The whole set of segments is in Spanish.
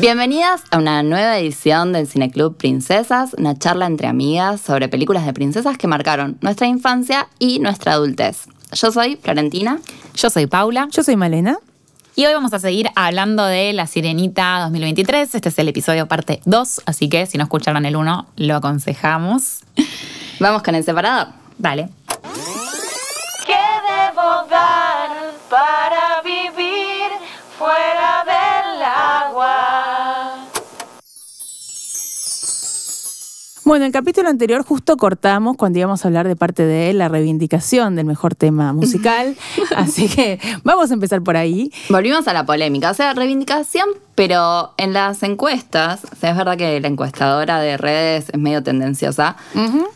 Bienvenidas a una nueva edición del Cineclub Princesas, una charla entre amigas sobre películas de princesas que marcaron nuestra infancia y nuestra adultez. Yo soy Florentina. Yo soy Paula. Yo soy Malena. Y hoy vamos a seguir hablando de La Sirenita 2023. Este es el episodio parte 2, así que si no escucharon el 1, lo aconsejamos. Vamos con el separador. Dale. ¿Qué debo dar para Bueno, en el capítulo anterior justo cortamos cuando íbamos a hablar de parte de la reivindicación del mejor tema musical. Así que vamos a empezar por ahí. Volvimos a la polémica, o sea, reivindicación, pero en las encuestas, o sea, es verdad que la encuestadora de redes es medio tendenciosa.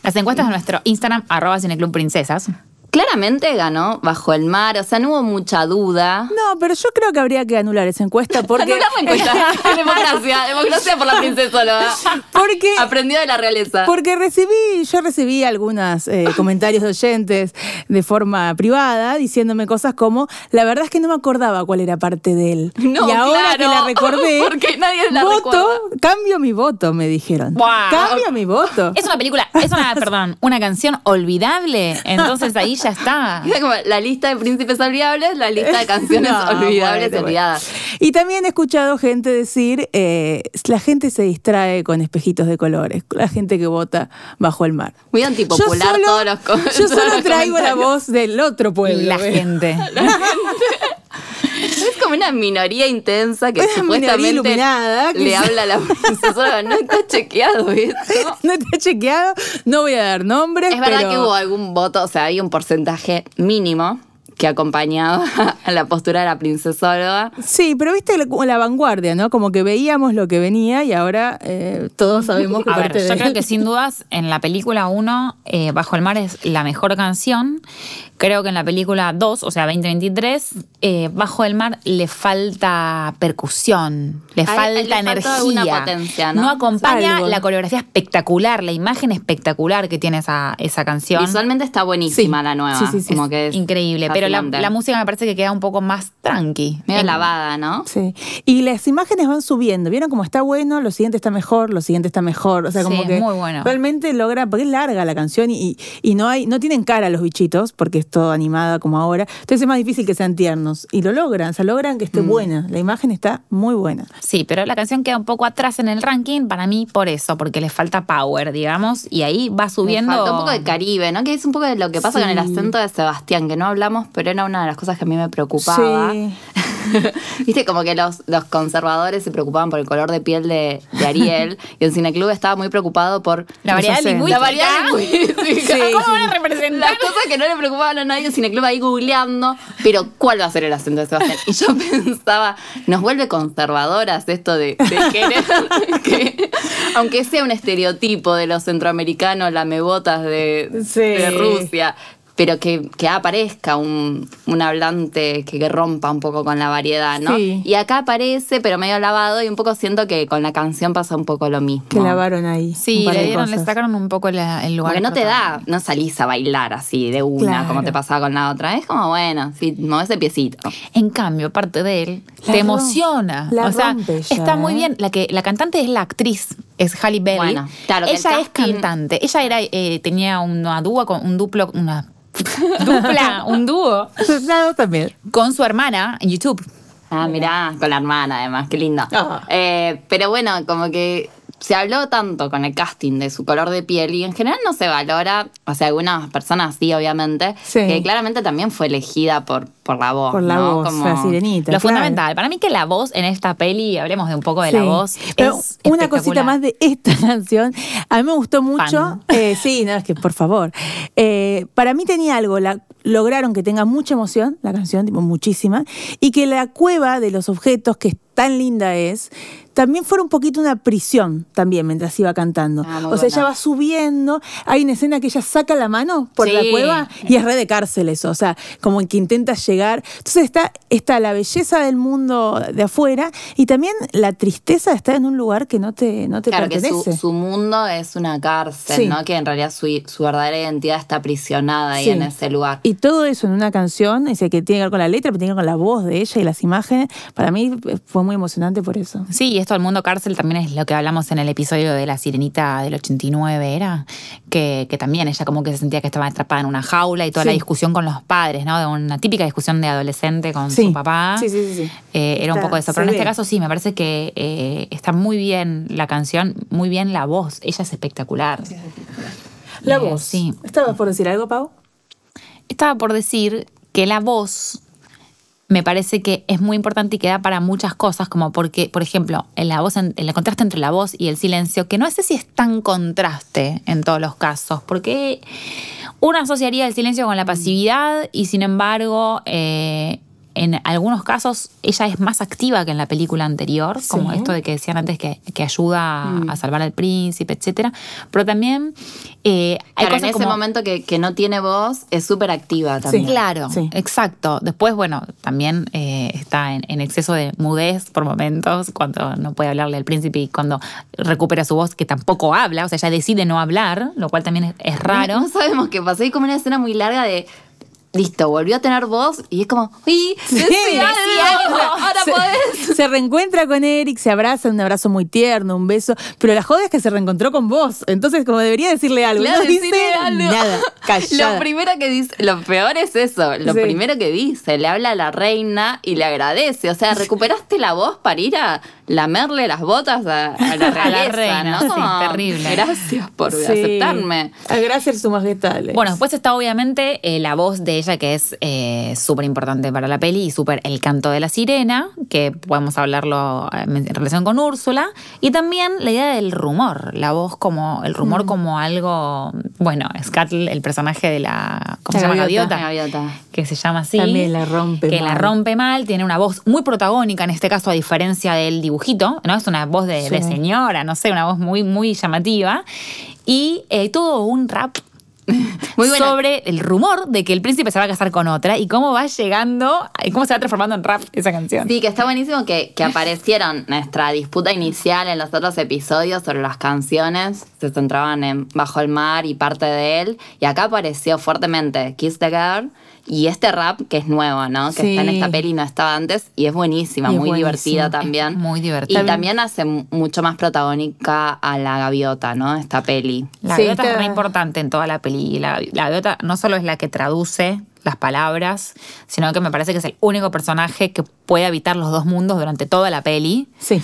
Las encuestas de nuestro Instagram, arroba Cineclub Princesas. Claramente ganó bajo el mar, o sea, no hubo mucha duda. No, pero yo creo que habría que anular esa encuesta porque. Anular la encuesta. democracia, democracia por la princesóloga. Porque, Aprendió de la realeza. porque recibí, yo recibí algunos comentarios de oyentes de forma privada diciéndome cosas como, la verdad es que no me acordaba cuál era parte de él. No, y ahora claro, que la recordé, porque nadie la voto, recuerda. cambio mi voto, me dijeron. Wow. Cambio mi voto. Es una película, es una, perdón, una canción olvidable. Entonces ahí ya está. Como la lista de príncipes olvidables, la lista de canciones No, olvidables bueno, olvidadas. Y también he escuchado gente decir, eh, la gente se distrae con espejitos de colores, la gente que vota bajo el mar. Muy antipopular Yo solo- todos los Yo solo los traigo la voz del otro pueblo. La ¿ves? gente. Es como una minoría intensa que Una supuestamente iluminada que le habla a la princesóloga. No está chequeado esto. No está chequeado, no voy a dar nombres. Es verdad que hubo algún voto, o sea, hay un porcentaje mínimo que acompañaba a la postura de la princesóloga. Sí, pero viste la, como la vanguardia, ¿no? Como que veíamos lo que venía y ahora eh, todos sabemos que A ver, yo creo que sin dudas en la película 1, eh, Bajo el Mar es la mejor canción. Creo que en la película 2, o sea, 2023, eh, Bajo el Mar le falta percusión, le Ahí- falta le energía. alguna potencia, ¿no? acompaña Algo. la coreografía espectacular, la imagen espectacular que tiene esa, esa canción. Visualmente está buenísima Sí. la nueva. Sí, sí, sí. Como que es Increíble, pero la, música me parece que queda un poco más tranqui. Medio lavada, ¿no? Sí. Y las imágenes van subiendo. ¿Vieron cómo está bueno? Lo siguiente está mejor, lo siguiente está mejor. O sea, como Sí, que muy bueno. realmente logra, porque es larga la canción y, y no hay, no tienen cara los bichitos, porque es todo animada como ahora. Entonces es más difícil que sean tiernos. Y lo logran, o sea, logran que esté Mm. buena. La imagen está muy buena. Sí, pero la canción queda un poco atrás en el ranking para mí por eso, porque le falta power, digamos, y ahí va subiendo. falta un poco de Caribe, ¿no? Que es un poco de lo que pasa con el acento de Sebastián, que no hablamos, pero era una de las cosas que a mí me preocupaba. Sí. Viste, como que los, los conservadores se preocupaban por el color de piel de, de Ariel y el cineclub estaba muy preocupado por La variedad Los acentos. lingüística. la variedad lingüística. Sí, ¿Cómo sí. van a representar? Las cosas que no le preocupaban a nadie, el cineclub ahí googleando, pero ¿cuál va a ser el acento de Sebastián? Y yo pensaba, nos vuelve conservadoras esto de, de querer que, aunque sea un estereotipo de los centroamericanos, lamebotas de, Sí. de Rusia, pero que, que aparezca un, un hablante que, que rompa un poco con la variedad, ¿no? Sí. Y acá aparece, pero medio lavado, y un poco siento que con la canción pasa un poco lo mismo. Que lavaron ahí. Sí, le, dieron, sacaron un poco la- el lugar. Porque no te da, no salís a bailar así de una, Claro. como te pasaba con la otra. Es como, bueno, sí, mueves el piecito. En cambio, parte de él La te emociona. la o sea, ya, está muy ¿eh? bien. La que la cantante es la actriz, es Halle Berry. Bueno, claro, el Ella es cantante. Ella era eh, tenía una dúo con un duplo, una dupla, un dúo Claro, también. con su hermana en YouTube. Ah, mirá, con la hermana además, qué lindo. Ah. Eh, pero bueno, como que se habló tanto con el casting de su color de piel y en general no se valora, o sea, algunas personas sí, obviamente, Sí. que claramente también fue elegida por, por la voz. Por la ¿no? voz, Como- la sirenita. Lo claro. fundamental. Para mí que la voz en esta peli, hablemos de un poco de la voz. Pero es una cosita más de esta canción. A mí me gustó mucho. Eh, sí, no, es que por favor. Eh, para mí tenía algo. La, lograron que tenga mucha emoción, la canción, tipo muchísima, y que la cueva de los objetos, que tan linda es, también fuera un poquito una prisión también mientras iba cantando. Ah, o sea, buena. ella va subiendo, hay una escena que ella saca la mano por Sí. la cueva y es re de cárcel eso, o sea, como que intenta llegar. Entonces está, está la belleza del mundo de afuera y también la tristeza de estar en un lugar que no te, no te Claro, que su, pertenece. su mundo es una cárcel, Sí. ¿no? Que en realidad su, su verdadera identidad está aprisionada ahí Sí. en ese lugar. Y todo eso en una canción, dice que tiene que ver con la letra, pero tiene que ver con la voz de ella y las imágenes, para mí fue fue muy emocionante por eso. Sí, y esto del mundo cárcel también es lo que hablamos en el episodio de la sirenita del 89, era que, que también ella como que se sentía que estaba atrapada en una jaula y toda la discusión con los padres, ¿no? De una típica discusión de adolescente con Sí. su papá. Sí, sí, sí, sí. Eh, era un poco de eso. Pero en este caso sí, me parece que eh, está muy bien la canción, muy bien la voz. Ella es espectacular. La Eh, voz. Sí. ¿Estabas por decir algo, Pau? Estaba por decir que la voz me parece que es muy importante y que da para muchas cosas, como porque, por ejemplo, en la voz, en, el contraste entre la voz y el silencio, que no sé si es tan contraste en todos los casos, porque uno asociaría el silencio con la pasividad y sin embargo, eh, en algunos casos ella es más activa que en la película anterior, como esto de que decían antes que, que ayuda a- a salvar al príncipe, etcétera. Pero también eh, hay Claro, en cosas ese como- momento que, que no tiene voz, es súper activa también. Claro, Sí. exacto. Después, bueno, también eh, está en, en exceso de mudez por momentos, cuando no puede hablarle al príncipe y cuando recupera su voz, que tampoco habla, o sea, ella decide no hablar, lo cual también es, es raro. No sabemos qué pasó. Hay como una escena muy larga de. Listo, volvió a tener voz y es como. ¡Uy! Sí. Ahora se, podés. se reencuentra con Eric, se abrazan, un abrazo muy tierno, un beso. Pero la joda es que se reencontró con vos. Entonces, como debería decirle algo. Claro, no dice algo. nada. Callada. Lo primero que dice, lo peor es eso, lo primero que dice, le habla a la reina y le agradece, o sea, recuperaste la voz para ir a lamerle las botas a, a la realeza, reina, ¿no? sí, terrible. Gracias por Sí. aceptarme. Ah, Gracias, su majestad. Bueno, después está obviamente eh, la voz de ella, que es eh, súper importante para la peli, y súper el canto de la sirena, que podemos hablarlo eh, en relación con Úrsula, y también la idea del rumor, la voz como, el rumor como algo, bueno, Scuttle, el personaje de la, ¿cómo La se llama? gaviota. Que se llama así. También la rompe Que la mal. rompe mal, tiene una voz muy protagónica, en este caso, a diferencia del dibujito, ¿no? Es una voz de, Sí. de señora, no sé, una voz muy, muy llamativa. Y eh, todo un rap Muy buena. sobre el rumor de que el príncipe se va a casar con otra y cómo va llegando y cómo se va transformando en rap esa canción. Sí, que está buenísimo que, que aparecieron nuestra disputa inicial en los otros episodios sobre las canciones. Se centraban en Bajo el Mar y parte de él. Y acá apareció fuertemente Kiss the Girl y este rap que es nuevo, ¿no? Que está en esta peli y no estaba antes. Y es buenísima, Y es muy buenísimo. divertida también. Es muy divertida. Y también hace mucho más protagónica a la gaviota, ¿no? Esta peli. La Sí, gaviota es está- re importante en toda la peli. La, la gaviota no solo es la que traduce las palabras, sino que me parece que es el único personaje que puede habitar los dos mundos durante toda la peli. Sí.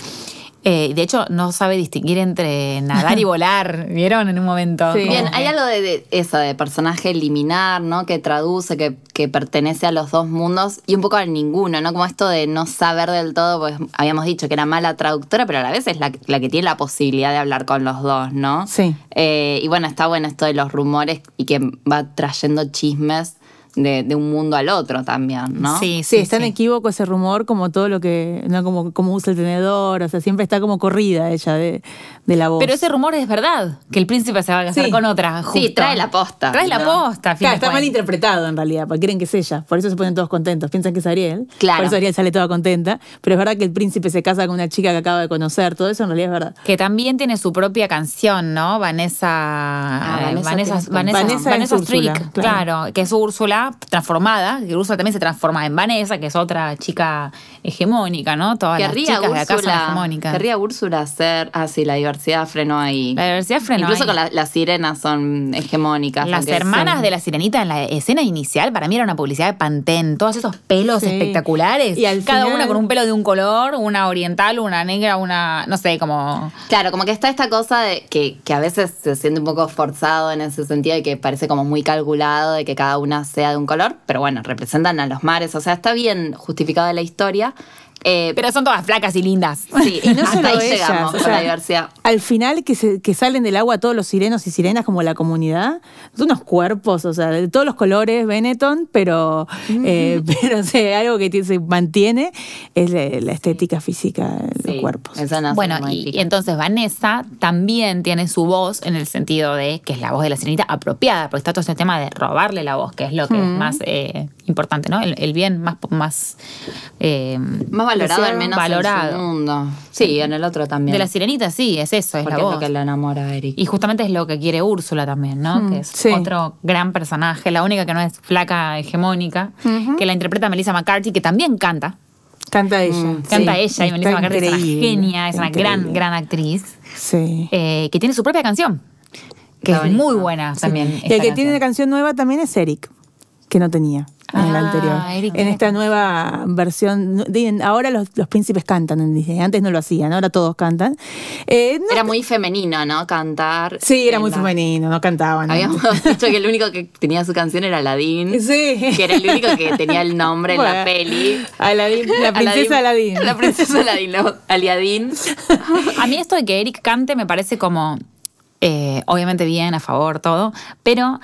Eh, de hecho, no sabe distinguir entre nadar y volar, ¿vieron? En un momento. Sí. Bien, que- hay algo de, de eso, de personaje liminar, ¿no? Que traduce, que, que pertenece a los dos mundos y un poco al ninguno, ¿no? Como esto de no saber del todo, pues habíamos dicho que era mala traductora, pero a la vez es la, la que tiene la posibilidad de hablar con los dos, ¿no? Sí. Eh, y bueno, está bueno esto de los rumores y que va trayendo chismes de, de un mundo al otro también, ¿no? Sí, Sí, sí, está en sí. equívoco ese rumor, como todo lo que, no como, como usa el tenedor, o sea, siempre está como corrida ella de, de la voz. Pero ese rumor es verdad, que el príncipe se va a casar Sí. con otra. Sí, trae la posta, Trae la posta, Claro, está mal interpretado en realidad, porque creen que es ella. Por eso se ponen todos contentos. Piensan que es Ariel. Claro. Por eso Ariel sale toda contenta. Pero es verdad que el príncipe se casa con una chica que acaba de conocer. Todo eso en realidad es verdad. Que también tiene su propia canción, ¿no? Vanessa. Ah, eh, Vanessa Vanessa, Vanessa, Vanessa claro. que es Úrsula transformada. Que Úrsula también se transforma en Vanessa, que es otra chica hegemónica, ¿no? Todas Querría las chicas de acá son hegemónicas. querría Úrsula hacer, ah sí, la diversidad frenó ahí. La diversidad frenó Incluso ahí. con la- las sirenas son hegemónicas. Las hermanas son- de la sirenita en la escena inicial, para mí era una publicidad de Pantene, todos esos pelos Sí. espectaculares. Y al cada final- una con un pelo de un color, una oriental, una negra, una, no sé, como... Claro, como que está esta cosa de que, que a veces se siente un poco forzado en ese sentido de que parece como muy calculado de que cada una sea de un color, pero bueno, representan a los mares, o sea, está bien justificada la historia. Eh, Pero son todas flacas y lindas. sí, Y no hasta solo ahí ellas, llegamos o con sea, la diversidad. Al final que, se- que salen del agua todos los sirenos y sirenas como la comunidad, son unos cuerpos, o sea, de todos los colores, Benetton, pero, eh, pero o sea, algo que se mantiene es la, la estética física de los cuerpos. no Bueno, y, entonces Vanessa también tiene su voz en el sentido de que es la voz de la sirenita apropiada, porque está todo ese tema de robarle la voz, que es lo que es más eh, importante, ¿no? El, el bien más, más eh, Más valorado al menos valorado. en su mundo. Sí, en el otro también. de la sirenita, sí, es eso, es porque la es voz. lo que le enamora a Eric. Y justamente es lo que quiere Úrsula también, ¿no? Mm, que es sí. otro gran personaje, la única que no es flaca hegemónica, que la interpreta Melissa McCarthy, que también canta. Canta ella. Canta sí. ella y Melissa McCarthy es una genia, es una gran, gran actriz. Sí. eh, que tiene su propia canción. Que Está es muy buena también. Y el que tiene una canción nueva también es Eric, que no tenía en la Ah, anterior. Eric en esta nueva versión, ahora los, los príncipes cantan en Disney, antes no lo hacían, ahora todos cantan. Eh, no- Era muy femenino, ¿no? Cantar. sí, era muy la- femenino, no cantaban. Habíamos dicho que el único que tenía su canción era Aladdin. Sí. Que era el único que tenía el nombre en la peli. Aladín, la princesa Aladín. La princesa no, Aliadín. A mí esto de que Eric cante me parece como, eh, obviamente bien, a favor, todo, pero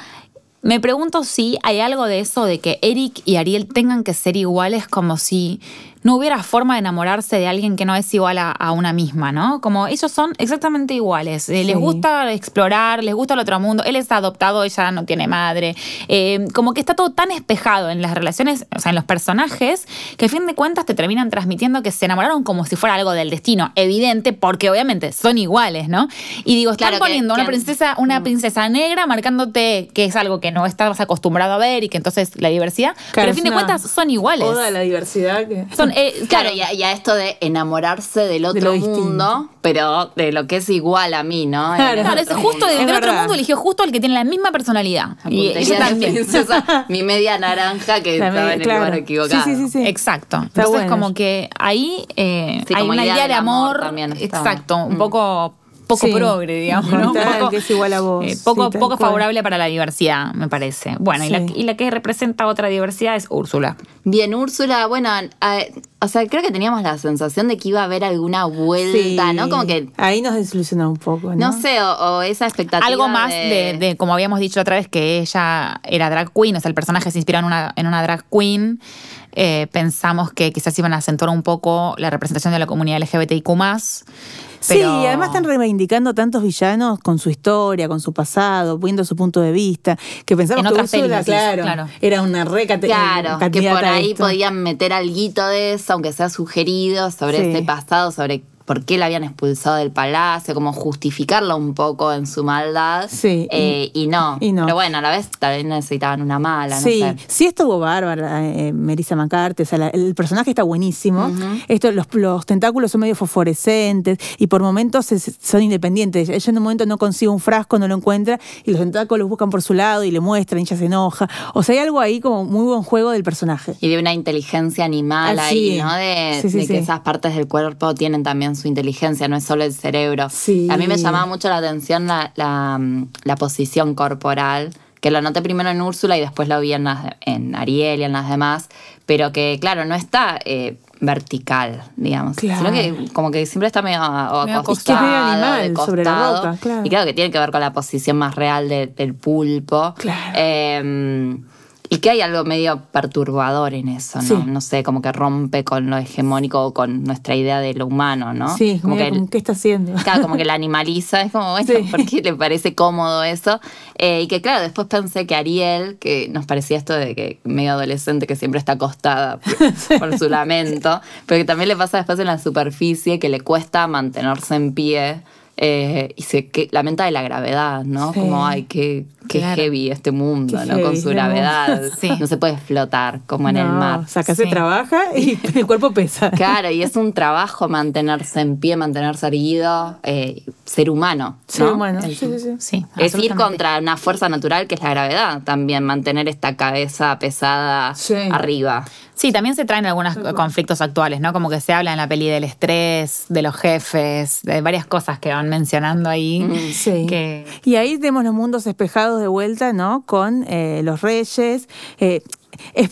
me pregunto si hay algo de eso de que Eric y Ariel tengan que ser iguales como si no hubiera forma de enamorarse de alguien que no es igual a, a una misma, ¿no? Como ellos son exactamente iguales. Eh, Les gusta explorar, les gusta el otro mundo. Él es adoptado, ella no tiene madre. Eh, como que está todo tan espejado en las relaciones, o sea, en los personajes, que a fin de cuentas te terminan transmitiendo que se enamoraron como si fuera algo del destino. Evidente, porque obviamente son iguales, ¿no? Y digo, están Claro que- poniendo una que- princesa, una princesa negra marcándote que es algo que no estabas acostumbrado a ver y que entonces la diversidad. pero a fin de cuentas son iguales. Oda a la diversidad. Que... Son, eh, Claro, y a, y a esto de enamorarse del otro mundo, pero de lo que es igual a mí, ¿no? Claro. Claro, es justo del, Es del otro mundo eligió justo el que tiene la misma personalidad. Y ella de también. princesa, mi media naranja que La estaba media- en el claro. lugar equivocado. Sí, sí, sí, sí. Exacto. Entonces, bueno. como que ahí eh, Sí, hay una idea idea, de amor amor. también está. exacto, un Mm. poco poco Sí. progre, digamos, ¿no? Tal, poco, que es igual a vos. eh, poco Sí, tal poco cual. favorable para la diversidad, me parece. Bueno, y, la, y la que representa otra diversidad es Úrsula. Bien, Úrsula, bueno, eh, o sea, creo que teníamos la sensación de que iba a haber alguna vuelta, Sí. ¿no? Como que, Ahí nos desilusionó un poco, ¿no? no, sé, o, o esa expectativa. Algo más de, de, como habíamos dicho otra vez, que ella era drag queen, o sea, el personaje se inspiró en una, en una drag queen. Eh, pensamos que quizás iban a acentuar un poco la representación de la comunidad LGBTIQ. Sí, pero- y además están reivindicando tantos villanos con su historia, con su pasado, viendo su punto de vista, que pensamos En que otras Úrsula, claro, claro. era una re Claro, que por ahí podían meter alguito de eso, aunque sea sugerido, sobre Sí. ese pasado, sobre por qué la habían expulsado del palacio, como justificarla un poco en su maldad. Sí, Eh, y, no. y no. Pero bueno, a la vez tal vez necesitaban una mala, Sí, no sé. sí estuvo bárbara, eh, Melissa McCarthy, o sea, la- el personaje está buenísimo. Esto, los, los tentáculos son medio fosforescentes y por momentos se- son independientes. Ella en un momento no consigue un frasco, no lo encuentra y los tentáculos buscan por su lado y le muestran y ella se enoja. O sea, hay algo ahí como muy buen juego del personaje. Y de una inteligencia animal Ah, ahí. ¿no? De, Sí, sí, de que esas partes del cuerpo tienen también su inteligencia, no es solo el cerebro. Sí. A mí me llamaba mucho la atención la, la, mm, la posición corporal, que lo noté primero en Úrsula y después lo vi en, las- en Ariel y en las demás, pero que, claro, no está eh, vertical, digamos, Claro. sino que como que siempre está medio, o Medio acostado, medio animal de sobre la claro. Y claro que tiene que ver con la posición más real de- del pulpo. Claro. Eh, y que hay algo medio perturbador en eso, ¿no? Sí. No sé, como que rompe con lo hegemónico o con nuestra idea de lo humano, ¿no? Sí, como mira, que como, ¿qué está haciendo? Claro, como que la animaliza, es como, bueno, Sí. ¿por qué le parece cómodo eso? Eh, y que claro, después pensé que Ariel, que nos parecía esto de que medio adolescente que siempre está acostada por, por su lamento, pero que también le pasa después en la superficie que le cuesta mantenerse en pie. Eh, y se que, lamenta de la gravedad, ¿no? Sí. Como, ay, qué, qué Claro. heavy este mundo, Qué ¿no? Con su gravedad. Sí. No se puede flotar como en el mar. O sea, acá se trabaja y el cuerpo pesa. Claro, y es un trabajo mantenerse en pie, mantenerse erguido, eh, ser humano. Ser ¿no? humano. El- Sí, sí, sí. Sí, Es ir contra una fuerza natural que es la gravedad también, mantener esta cabeza pesada Sí. arriba. Sí, también se traen algunos conflictos actuales, ¿no? Como que se habla en la peli del estrés, de los jefes, de varias cosas que van mencionando ahí. Mm, Sí. Que, Y ahí tenemos los mundos espejados de vuelta, ¿no? Con eh, los reyes. eh,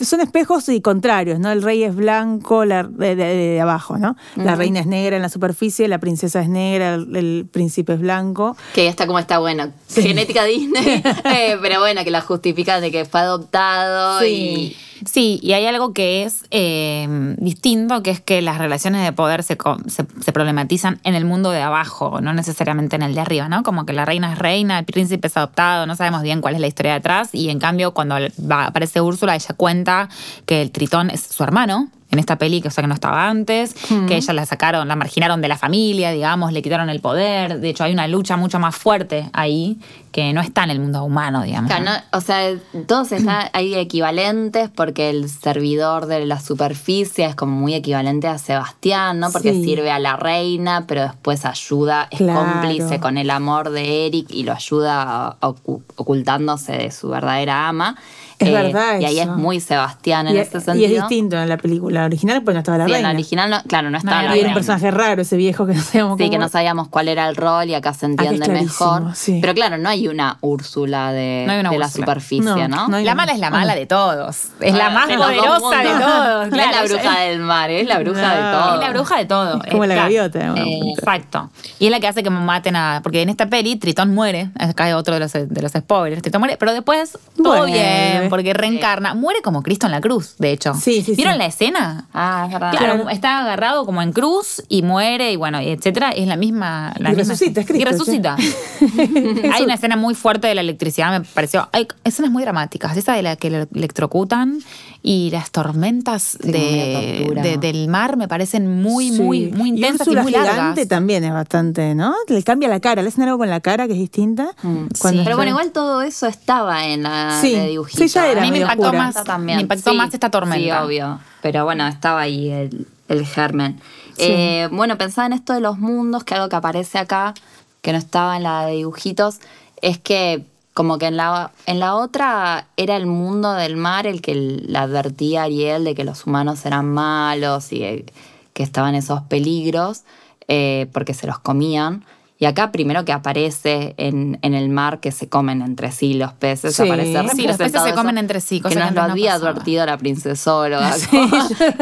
son espejos y contrarios, ¿no? El rey es blanco, la, de, de- de abajo, ¿no? La reina es negra en la superficie, la princesa es negra, el, el príncipe es blanco. Que está como está bueno. Genética Disney, eh, pero bueno, que la justifican de que fue adoptado Sí. y. Sí, y hay algo que es eh, distinto, que es que las relaciones de poder se, se problematizan en el mundo de abajo, no necesariamente en el de arriba, ¿no? Como que la reina es reina, el príncipe es adoptado, no sabemos bien cuál es la historia detrás, y en cambio cuando va- aparece Úrsula, ella cuenta que el tritón es su hermano, en esta peli, que o sea que no estaba antes, que ella la sacaron, la marginaron de la familia, digamos, le quitaron el poder. De hecho, hay una lucha mucho más fuerte ahí que no está en el mundo humano, digamos. Claro, ¿no? no- o sea, todos están ahí equivalentes porque el servidor de la superficie es como muy equivalente a Sebastián, ¿no? Porque Sí. sirve a la reina, pero después ayuda, es Claro. cómplice con el amor de Eric y lo ayuda ocu- ocultándose de su verdadera ama. Es verdad Y ahí es muy Sebastián en Y, ese y sentido. es distinto en la película original, pues no estaba la Sí, en reina. la original, no- claro, no estaba No, la y era reina. un personaje raro, ese viejo que no sabíamos Sí, cómo- que no sabíamos cuál era el rol y acá se entiende mejor. sí. Pero claro, no hay una Úrsula de, No hay una de la superficie, ¿no? No, no hay- La mala es la mala de todos. Es la más poderosa de todos. No es claro, la bruja del mar, es la bruja de todo. Es la bruja de todo. Es como la Claro. gaviota. Eh. Exacto. Y es la que hace que maten a. Porque en esta peli Tritón muere. Acá hay otro de los, de los spoilers. Tritón muere, pero después todo Vuelve. Porque reencarna. Muere como Cristo en la cruz, de hecho. Sí, sí, ¿Vieron sí. la escena? Ah, es verdad. Claro, está agarrado como en cruz y muere y bueno, y etcétera. Es la misma. La Y misma resucita, es Y Cristo, resucita. hay una escena muy fuerte de la electricidad, me pareció. Hay escenas muy dramáticas. Esa de la que lo electrocutan y las tormentas Sí, de, media tortura. de- del mar me parecen muy, Sí. muy, muy intensas y, Úrsula muy gigante largas. también es bastante, ¿no? Le cambia la cara, le hacen algo con la cara que es distinta. Mm. Cuando Pero bueno, igual todo eso estaba en la Sí, de dibujito. sí, ya era A mí me impactó oscura. más, También. me impactó Sí, más esta tormenta. Sí, obvio. Pero bueno, estaba ahí el, el germen. Eh, bueno, pensaba en esto de los mundos, que algo que aparece acá, que no estaba en la de dibujitos, es que como que en la, en la otra era el mundo del mar el que le advertía a Ariel de que los humanos eran malos y que estaban esos peligros eh, porque se los comían. Y acá primero que aparece en, en el mar que se comen entre sí los peces, Sí. aparece Sí, los peces se comen entre sí, cosa que que nos lo no había pasaba. advertido la princesóloga, Sí,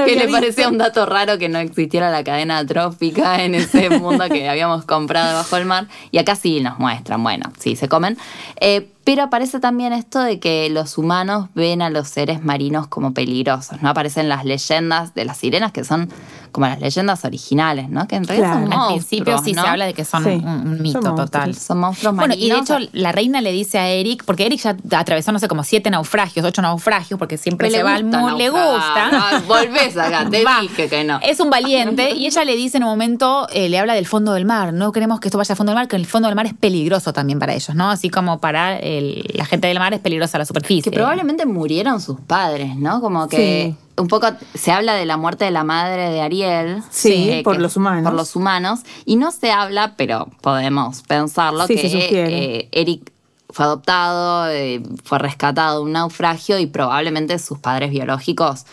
que le parecía un dato raro que no existiera la cadena trófica en ese mundo que habíamos comprado debajo del mar. Y acá sí nos muestran, bueno, sí, se comen. Eh, pero aparece también esto de que los humanos ven a los seres marinos como peligrosos, ¿no? Aparecen las leyendas de las sirenas, que son como las leyendas originales, ¿no? Que en realidad Claro. son Al monstruos, principio sí ¿no? se habla de que son Sí, un, un mito son total. Son monstruos Bueno, y de marinos. hecho la reina le dice a Eric, porque Eric ya atravesó, no sé, como siete naufragios, ocho naufragios, porque siempre se le va al gusta mundo, le gusta. Ah, volvés acá, te Va. dije que no. Es un valiente y ella le dice en un momento, eh, le habla del fondo del mar. No queremos que esto vaya al fondo del mar, que el fondo del mar es peligroso también para ellos, ¿no? Así como para el- la gente del mar es peligrosa la superficie. Que probablemente murieron sus padres, ¿no? Como que Sí. un poco se habla de la muerte de la madre de Ariel. Sí, por los humanos. Por los humanos. Y no se habla, pero podemos pensarlo, Sí, que eh, Eric fue adoptado, eh, fue rescatado de un naufragio y probablemente sus padres biológicos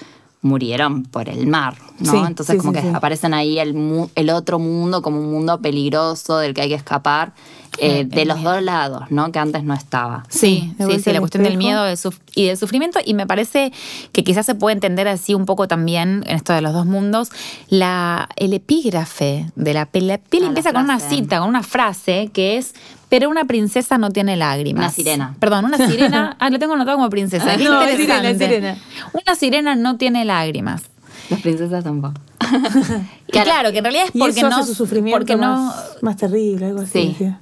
murieron por el mar, ¿no? Sí, Entonces sí, como sí, que sí. aparecen ahí el, mu- el otro mundo como un mundo peligroso del que hay que escapar eh, El de los miedo. dos lados, ¿no? Que antes no estaba. Sí, de sí, sí, la cuestión del espejo. miedo del y del sufrimiento. Y me parece que quizás se puede entender así un poco también en esto de los dos mundos. La, el epígrafe de la peli. La peli Ah, la empieza con una cita, con una frase que es. Pero una princesa no tiene lágrimas. Una sirena. Perdón, una sirena. Ah, lo tengo anotado como princesa. Qué No, sirena, sirena. Una sirena no tiene lágrimas. Las princesas tampoco. Y claro, que en realidad es Y porque eso no. hace su sufrimiento porque no. más, más terrible, algo así. Sí.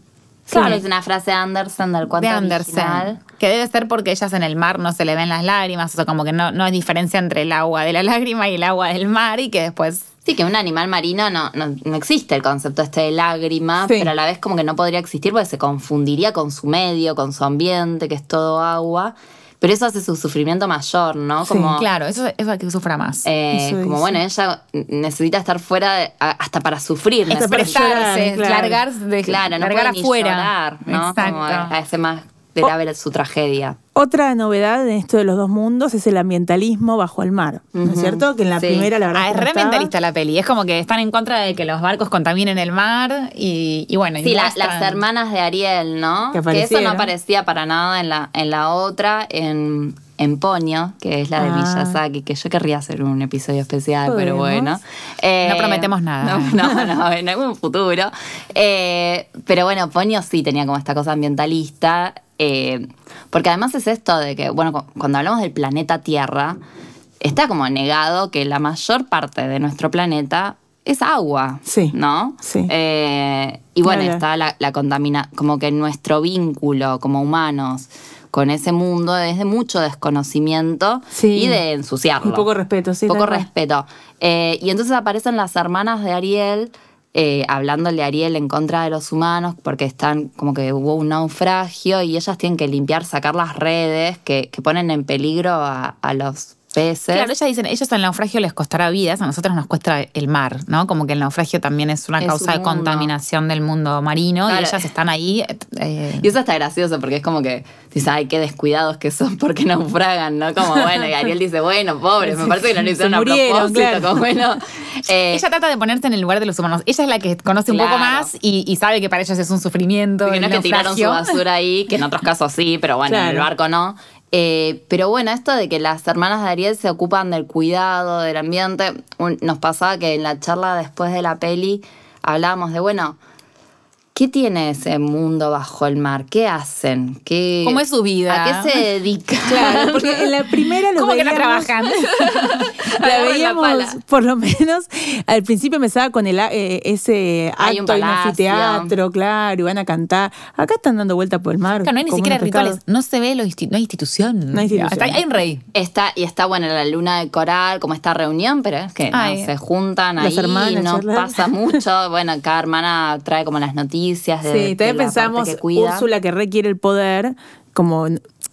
Claro, Sí. es una frase de Anderson del cuento de Andersen. original. Que debe ser porque ellas en el mar no se le ven las lágrimas, o sea, como que no, no hay diferencia entre el agua de la lágrima y el agua del mar y que después... Sí, que un animal marino no, no, no existe el concepto este de lágrima, Sí. pero a la vez como que no podría existir porque se confundiría con su medio, con su ambiente, que es todo agua. Pero eso hace su sufrimiento mayor, ¿no? Sí, Como, Claro, eso es lo que sufra más. eh, Eso como bueno, ella necesita estar fuera de- hasta para sufrir. Expresarse, claro. largarse, de, Claro, no largar puede ni afuera. llorar, ¿no? Exacto. Como hace más grave su tragedia. Otra novedad en esto de los dos mundos es el ambientalismo bajo el mar, ¿no es cierto? Que en la Sí. primera, la verdad. Ah, que es no re estaba. mentalista la peli. Es como que están en contra de que los barcos contaminen el mar y, y bueno. y Sí, la- muestran- las hermanas de Ariel, ¿no? Que Que, eso no aparecía para nada en la, en la otra, en, en Ponyo, que es la de Ah. Miyazaki, que yo querría hacer un episodio especial, pero bueno. Eh, No prometemos nada. No, no, no, en algún futuro. Eh, pero bueno, Ponyo sí tenía como esta cosa ambientalista, eh, porque además es esto de que, bueno, cu- cuando hablamos del planeta Tierra, está como negado que la mayor parte de nuestro planeta es agua, Sí, ¿no? sí. Eh, y bueno, Claro. está la, la contamina, como que nuestro vínculo como humanos con ese mundo es de mucho desconocimiento Sí. y de ensuciarlo. Un poco respeto, sí. Poco respeto. Eh, y entonces aparecen las hermanas de Ariel, eh, hablándole a Ariel en contra de los humanos, porque están como que hubo un naufragio y ellas tienen que limpiar, sacar las redes que, que ponen en peligro a, a los peces. Claro, ellas dicen, ellos al naufragio les costará vidas, a nosotros nos cuesta el mar, ¿no? Como que el naufragio también es una Es causa de contaminación del mundo marino Claro. y ellas están ahí. eh, Y eso está gracioso porque es como que dices, ay, qué descuidados que son porque naufragan, ¿no? Como bueno, y Ariel dice, bueno, pobres, me parece que no lo hicieron a propósito, claro. como bueno. eh, ella trata de ponerse en el lugar de los humanos. Ella es la que conoce un poco más y, y sabe que para ellos es un sufrimiento. que no el es que tiraron su basura ahí, que en otros casos sí, pero bueno, en el barco no. Eh, pero bueno, esto de que las hermanas de Ariel se ocupan del cuidado del ambiente, un- nos pasaba que en la charla después de la peli hablábamos de, bueno, ¿qué tiene ese mundo bajo el mar? ¿Qué hacen? ¿Qué, ¿Cómo es su vida? ¿A qué se dedican? Claro, porque en la primera lo ¿Cómo que no veíamos- trabajan? la la veíamos, pala. por lo menos, al principio empezaba con el, a- eh, ese Hay un acto, hay un palacio. anfiteatro, claro, y van a cantar. Acá están dando vuelta por el mar. Claro, no hay ni siquiera rituales. No se ve, lo insti- no hay institución. No hay institución. Ahí hay un rey. Está, y está buena la luna de coral, como esta reunión, pero es que no, se juntan Las ahí, hermanas no charlan. pasa mucho. Bueno, cada hermana trae como las noticias de, Sí, de también la pensamos que cuida. Úrsula que requiere el poder, como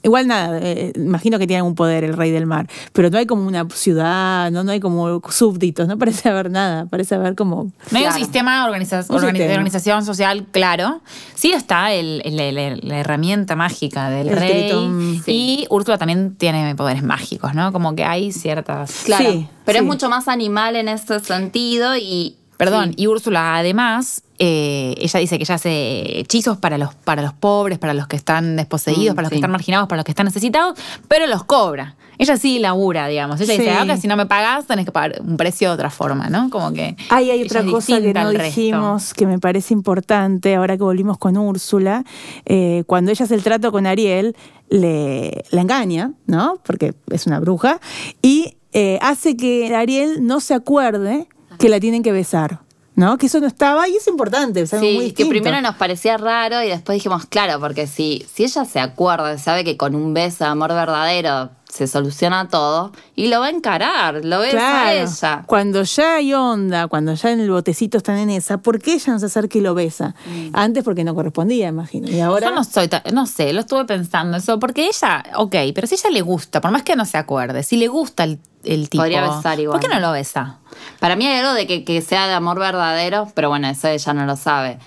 igual nada, eh, imagino que tiene algún poder el rey del mar, pero no hay como una ciudad, no, no hay como súbditos, no parece haber nada, parece haber como No hay un Claro. sistema organiza- Un organi- sistema. de organización social claro. Sí está el- el- el- la herramienta mágica del El rey. tritón, sí. Y Úrsula también tiene poderes mágicos, ¿no? Como que hay ciertas. Claro, Sí, pero sí. es mucho más animal en ese sentido y... Perdón, sí. y Úrsula además, eh, ella dice que ella hace hechizos para los, para los pobres, para los que están desposeídos, Mm, para los que están marginados, para los que están necesitados, pero los cobra. Ella sí labura, digamos. Ella dice, ahora si no me pagas, tenés que pagar un precio de otra forma, ¿no? Como que. Ay, hay otra cosa que no dijimos que me parece importante, ahora que volvimos con Úrsula, eh, cuando ella hace el trato con Ariel, le, la engaña, ¿no? Porque es una bruja, y eh, hace que Ariel no se acuerde que la tienen que besar, ¿no? Que eso no estaba y es importante, es algo muy Sí, que primero nos parecía raro y después dijimos, claro, porque si, si ella se acuerda, sabe que con un beso de amor verdadero se soluciona todo y lo va a encarar, lo besa a Claro, ella. cuando ya hay onda, cuando ya en el botecito están en esa, ¿por qué ella no se acerca y lo besa? Antes porque no correspondía, imagino. Y ahora... Yo no soy, no sé, lo estuve pensando eso, porque ella, ok, pero si ella le gusta, por más que no se acuerde, si le gusta el, el tipo, Podría besar igual. ¿por qué no lo besa? Para mí hay algo de que, que sea de amor verdadero, pero bueno, eso ella no lo sabe.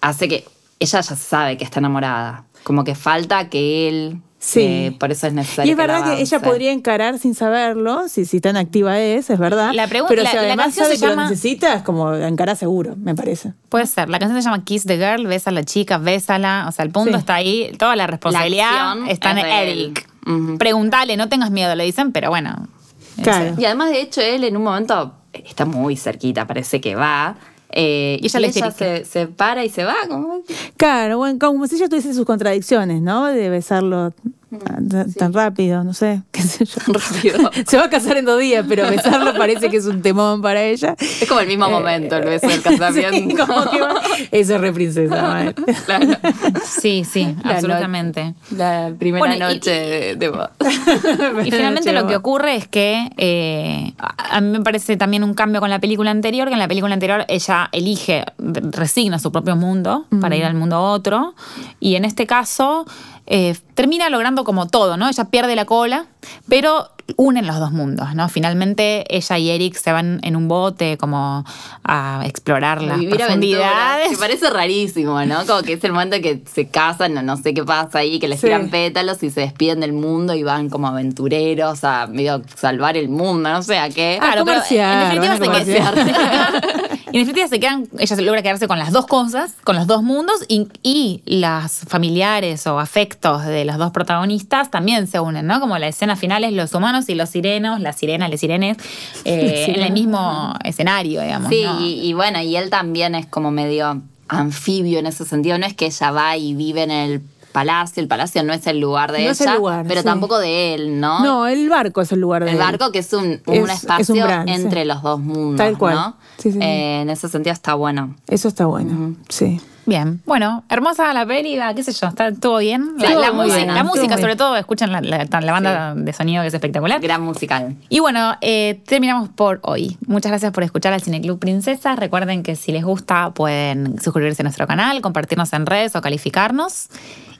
Hace que ella ya sabe que está enamorada. Como que falta que él. Sí. eh, por eso es necesario. Y es verdad que ella podría encarar sin saberlo, si, si tan activa es, es verdad. La pregun- Pero la- si la además canción sabe se que lo llama- necesita, es como encarar seguro, me parece. Puede ser. La canción se llama Kiss the Girl, besa a la chica, bésala. O sea, el punto Sí. está ahí. Toda la responsabilidad está en. Eric. Ujú. Pregúntale, no tengas miedo, le dicen, pero bueno. Claro. Y además, de hecho, él en un momento está muy cerquita, parece que va. eh, Y ella dice se, se para y se va. Como, Claro, bueno, como si ella tuviese sus contradicciones, ¿no? De besarlo tan, tan rápido, no sé, qué sé yo. rápido. Se va a casar en dos días, pero besarlo parece que es un temón para ella. Es como el mismo momento, el beso del casamiento. Sí, como que va- Eso es re princesa, madre. Claro. Sí, sí, La absolutamente. La primera Bueno, y- noche de, de boda. Y finalmente lo que ocurre es que eh, a a mí me parece también un cambio con la película anterior, que en la película anterior ella elige, resigna su propio mundo para ir al mundo otro, y en este caso eh, termina logrando como todo, ¿no? Ella pierde la cola, pero unen los dos mundos, ¿no? Finalmente ella y Eric se van en un bote como a explorar las Vivir profundidades. Me parece rarísimo, ¿no? Como que es el momento que se casan, no, no sé qué pasa ahí, que les Sí. tiran pétalos y se despiden del mundo y van como aventureros a medio salvar el mundo, no sé a qué. Ah, Claro, pero comerciar, en definitiva, se. y en definitiva se quedan, ella se logra quedarse con las dos cosas, con los dos mundos, y, y las familiares o afectos de los dos protagonistas también se unen, ¿no? Como la escena final es los humanos y los sirenos, las sirenas, las sirenes, eh, en el mismo escenario, digamos. Sí, ¿no? y, y bueno, y él también es como medio anfibio en ese sentido. No es que ella va y vive en el palacio, el palacio no es el lugar de No ella, es el lugar, pero sí. tampoco de él, ¿no? No, el barco es el lugar de El él. barco que es un, un Es- es un espacio brand, entre sí. los dos mundos, Tal cual. ¿no? Sí. Eh, en ese sentido está bueno. Eso está bueno, sí. Bien, bueno, hermosa la peli, qué sé yo, está, estuvo bien. La, la muy música, bien, la música sobre bien. todo, escuchan la, la- la banda de sonido que es espectacular. Gran musical. Y bueno, eh, terminamos por hoy. Muchas gracias por escuchar al Cineclub Princesa. Recuerden que si les gusta pueden suscribirse a nuestro canal, compartirnos en redes o calificarnos.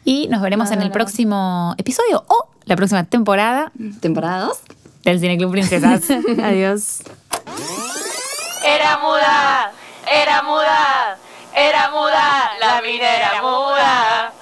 Y nos veremos en el próximo episodio o la próxima temporada Temporada 2. del Cineclub Princesas. Adiós. Era muda, era muda, era muda, la mina era muda.